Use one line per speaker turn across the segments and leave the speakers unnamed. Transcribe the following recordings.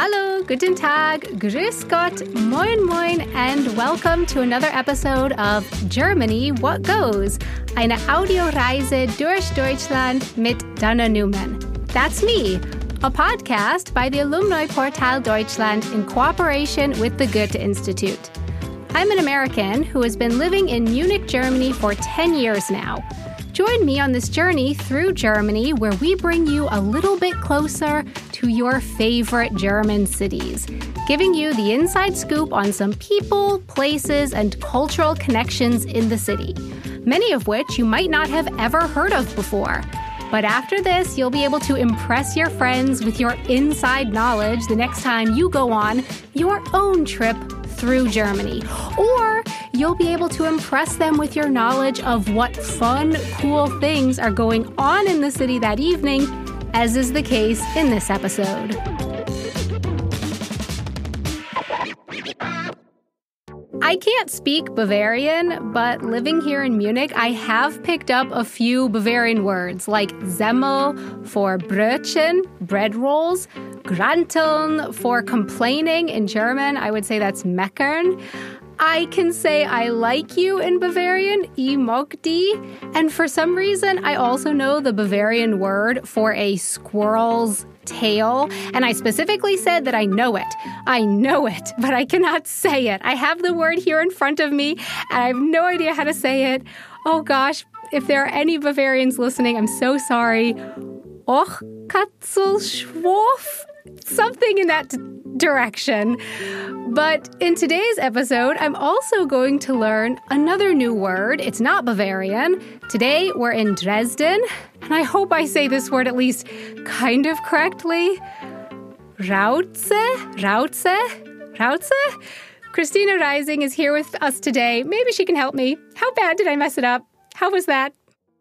Hallo, guten Tag, grüß Gott, moin moin, and welcome to another episode of Germany What Goes, eine Audioreise durch Deutschland mit Dana Newman. That's me, a podcast by the Alumni Portal Deutschland in cooperation with the Goethe Institute. I'm an American who has been living in Munich, Germany for 10 years now. Join me on this journey through Germany where we bring you a little bit closer to your favorite German cities, giving you the inside scoop on some people, places, and cultural connections in the city, many of which you might not have ever heard of before. But after this, you'll be able to impress your friends with your inside knowledge the next time you go on your own trip through Germany. Or you'll be able to impress them with your knowledge of what fun, cool things are going on in the city that evening, as is the case in this episode. I can't speak Bavarian, but living here in Munich, I have picked up a few Bavarian words like Semmel for Brötchen, bread rolls, Granteln for complaining in German. I would say that's meckern. I can say I like you in Bavarian, I And for some reason, I also know the Bavarian word for a squirrel's tail. And I specifically said that I know it. I know it, but I cannot say it. I have the word here in front of me, and I have no idea how to say it. Oh gosh, if there are any Bavarians listening, I'm so sorry. Och, Katzelschworf? Something in that direction. But in today's episode, I'm also going to learn another new word. It's not Bavarian. Today, we're in Dresden, and I hope I say this word at least kind of correctly. Rauze? Rauze? Rauze? Christina Rising is here with us today. Maybe she can help me. How bad did I mess it up? How was that?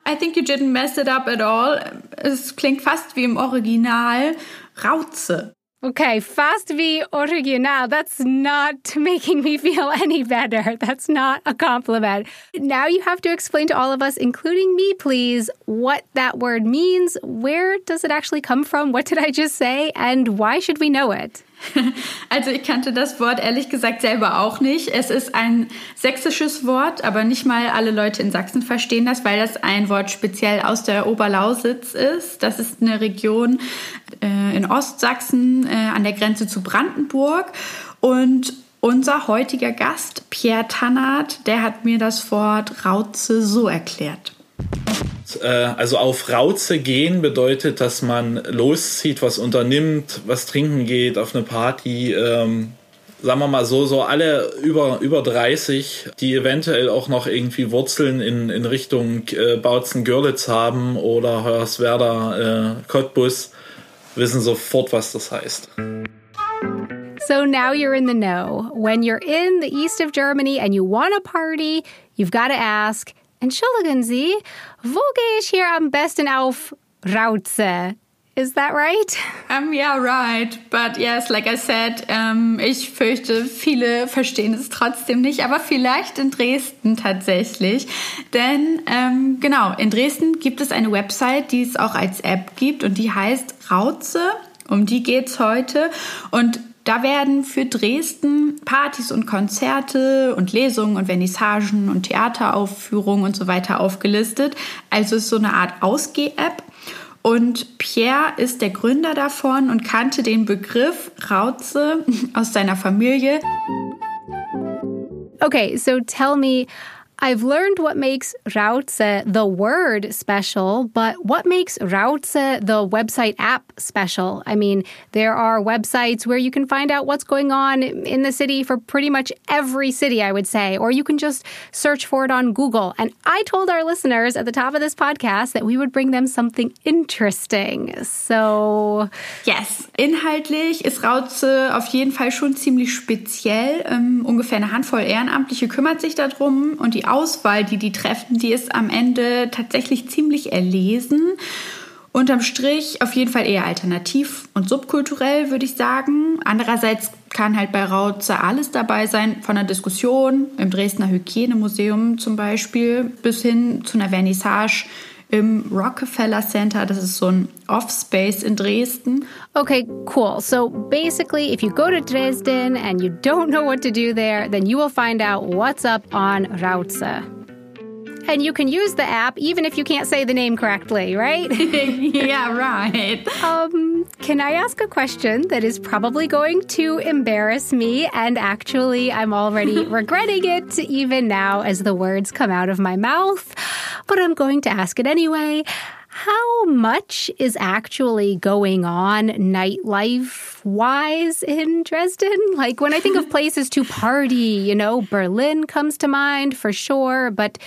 I think you didn't mess it up at all. Es klingt fast wie im Original. Rauze.
Okay, fast wie original. That's not making me feel any better. That's not a compliment. Now you have to explain to all of us, including me, please, what that word means. Where does it actually come from? What did I just say? And why should we know it?
Also ich kannte das Wort ehrlich gesagt selber auch nicht. Es ist ein sächsisches Wort, aber nicht mal alle Leute in Sachsen verstehen das, weil das ein Wort speziell aus der Oberlausitz ist. Das ist eine Region äh, in Ostsachsen äh, an der Grenze zu Brandenburg. Und unser heutiger Gast, Pierre Tannert, der hat mir das Wort Rauze so erklärt.
Äh, also auf Rauze gehen bedeutet, dass man loszieht, was unternimmt, was trinken geht, auf eine Party. Ähm, sagen wir mal so, so alle über, über 30, die eventuell auch noch irgendwie Wurzeln in, in Richtung äh, Bautzen-Görlitz haben oder Hoyerswerda, äh, Cottbus, wissen sofort, was das heißt.
So now you're in the know. When you're in the east of Germany and you want a party, you've got to ask, Entschuldigen Sie, wo gehe ich hier am besten auf Rauze? Is that right?
Um, yeah, right. But yes, like I said, um, ich fürchte, viele verstehen es trotzdem nicht, aber vielleicht in Dresden tatsächlich. Denn ähm, genau, in Dresden gibt es eine Website, die es auch als App gibt und die heißt Rauze. Um die geht's heute. Und da werden für Dresden Partys und Konzerte und Lesungen und Vernissagen und Theateraufführungen und so weiter aufgelistet. Also ist so eine Art Ausgeh-App. Und Pierre ist der Gründer davon und kannte den Begriff Rauze aus seiner Familie.
Okay, so tell me, I've learned what makes Rauze the word special, but what makes Rauze the website app special? I mean, there are websites where you can find out what's going on in the city for pretty much every city, I would say, or you can just search for it on Google. And I told our listeners at the top of this podcast that we would bring them something interesting. So.
Yes, inhaltlich ist Rauze auf jeden Fall schon ziemlich speziell. Um, ungefähr eine Handvoll Ehrenamtliche kümmert sich darum und die Auswahl, die die treffen, die ist am Ende tatsächlich ziemlich erlesen. Unterm Strich auf jeden Fall eher alternativ und subkulturell, würde ich sagen. Andererseits kann halt bei Rauze alles dabei sein, von einer Diskussion im Dresdner Hygienemuseum zum Beispiel bis hin zu einer Vernissage im Rockefeller Center. Das ist so ein Off-Space in Dresden.
Okay, cool. So basically, if you go to Dresden and you don't know what to do there, then you will find out what's up on Rauze. And you can use the app even if you can't say the name correctly, right?
yeah, right.
Um, can I ask a question that is probably going to embarrass me? And actually, I'm already regretting it even now as the words come out of my mouth. But I'm going to ask it anyway. How much is actually going on nightlife wise in Dresden? Like when I think of places to party, you know, Berlin comes to mind for sure, but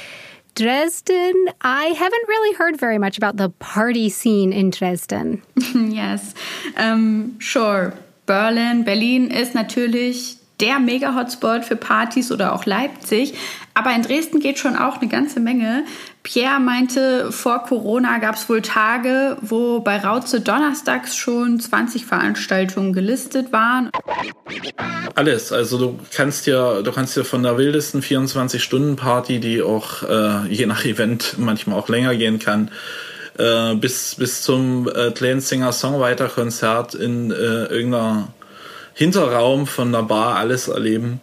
Dresden, I haven't really heard very much about the party scene in Dresden.
yes, um, sure. Berlin, Berlin ist natürlich der Mega-Hotspot für Partys oder auch Leipzig. Aber in Dresden geht schon auch eine ganze Menge. Pierre meinte, vor Corona gab es wohl Tage, wo bei Rauze donnerstags schon 20 Veranstaltungen gelistet waren.
Alles, also du kannst ja, du kannst ja von der wildesten 24-Stunden-Party, die auch äh, je nach Event manchmal auch länger gehen kann, äh, bis, bis zum äh, kleinen Singer-Songwriter-Konzert in äh, irgendeiner Hinterraum von einer Bar alles erleben.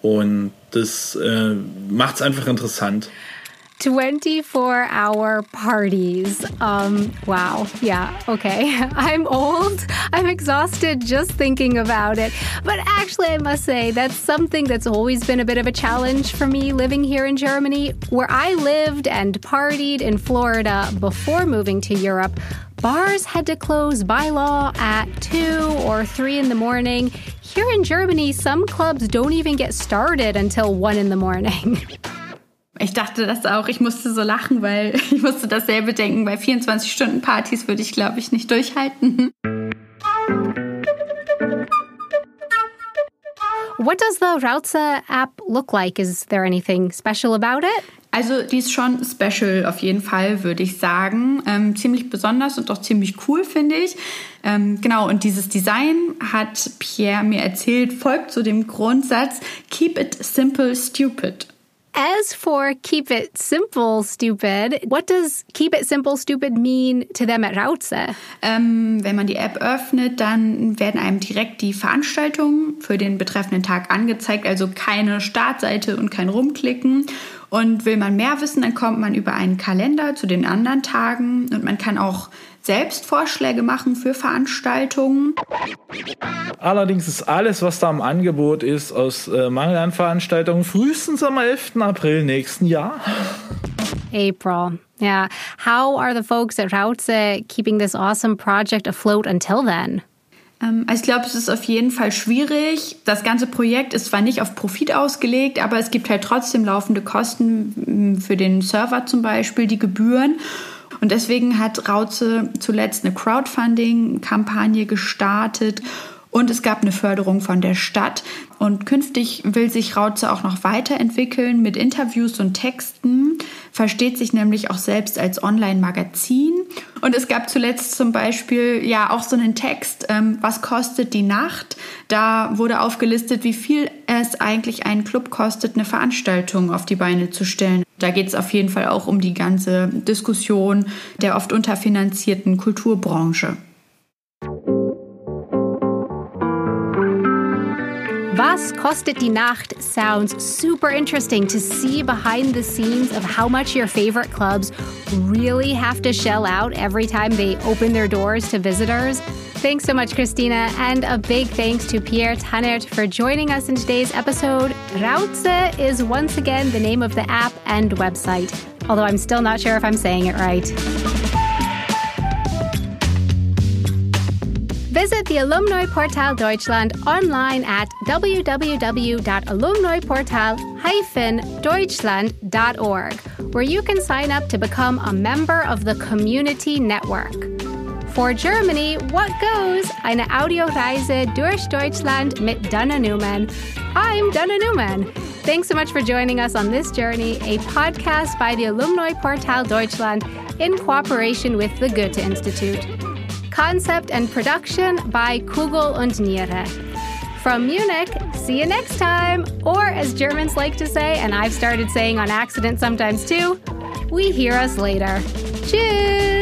Und das äh, macht es einfach interessant.
24 hour parties. Um, wow. Yeah. Okay. I'm old. I'm exhausted just thinking about it. But actually, I must say that's something that's always been a bit of a challenge for me living here in Germany, where I lived and partied in Florida before moving to Europe. Bars had to close by law at 2 or 3 in the morning. Here in Germany, some clubs don't even get started until 1 in the morning.
Ich dachte das auch. Ich musste so lachen, weil ich musste dasselbe denken. Bei 24-Stunden-Partys würde ich, glaube ich, nicht durchhalten.
What does the Rauze app look like? Is there anything special about it?
Also die ist schon special auf jeden Fall, würde ich sagen. Ähm, ziemlich besonders und auch ziemlich cool, finde ich. Ähm, genau, und dieses Design hat Pierre mir erzählt, folgt zu dem Grundsatz Keep it simple, stupid.
As for keep it simple, stupid, what does keep it simple, stupid mean to them at Rauze?
Ähm, wenn man die App öffnet, dann werden einem direkt die Veranstaltungen für den betreffenden Tag angezeigt, also keine Startseite und kein Rumklicken. Und will man mehr wissen, dann kommt man über einen Kalender zu den anderen Tagen und man kann auch selbst Vorschläge machen für Veranstaltungen.
Allerdings ist alles, was da im Angebot ist, aus äh, Mangel an Veranstaltungen frühestens am 11. April nächsten Jahr.
April. Yeah. How are the folks at Rauze keeping this awesome project afloat until then?
Ähm, also ich glaube, es ist auf jeden Fall schwierig. Das ganze Projekt ist zwar nicht auf Profit ausgelegt, aber es gibt halt trotzdem laufende Kosten für den Server zum Beispiel, die Gebühren. Und deswegen hat Rauze zuletzt eine Crowdfunding-Kampagne gestartet und es gab eine Förderung von der Stadt. Und künftig will sich Rauze auch noch weiterentwickeln mit Interviews und Texten, versteht sich nämlich auch selbst als Online-Magazin. Und es gab zuletzt zum Beispiel ja auch so einen Text, ähm, was kostet die Nacht? Da wurde aufgelistet, wie viel es eigentlich einen Club kostet, eine Veranstaltung auf die Beine zu stellen. Da geht es auf jeden Fall auch um die ganze Diskussion der oft unterfinanzierten Kulturbranche.
Was kostet die Nacht sounds super interesting to see behind the scenes of how much your favorite clubs really have to shell out every time they open their doors to visitors. Thanks so much, Christina, and a big thanks to Pierre Tannert for joining us in today's episode. Rauze is once again the name of the app and website, although I'm still not sure if I'm saying it right. Visit the Alumni Portal Deutschland online at www.alumniportal-deutschland.org, where you can sign up to become a member of the community network. For Germany, what goes? Eine Audioreise durch Deutschland mit Dana Newman. I'm Dana Newman. Thanks so much for joining us on this journey, a podcast by the Alumni Portal Deutschland in cooperation with the Goethe Institute. Concept and production by Kugel und Niere. From Munich, see you next time. Or, as Germans like to say, and I've started saying on accident sometimes too, we hear us later. Tschüss.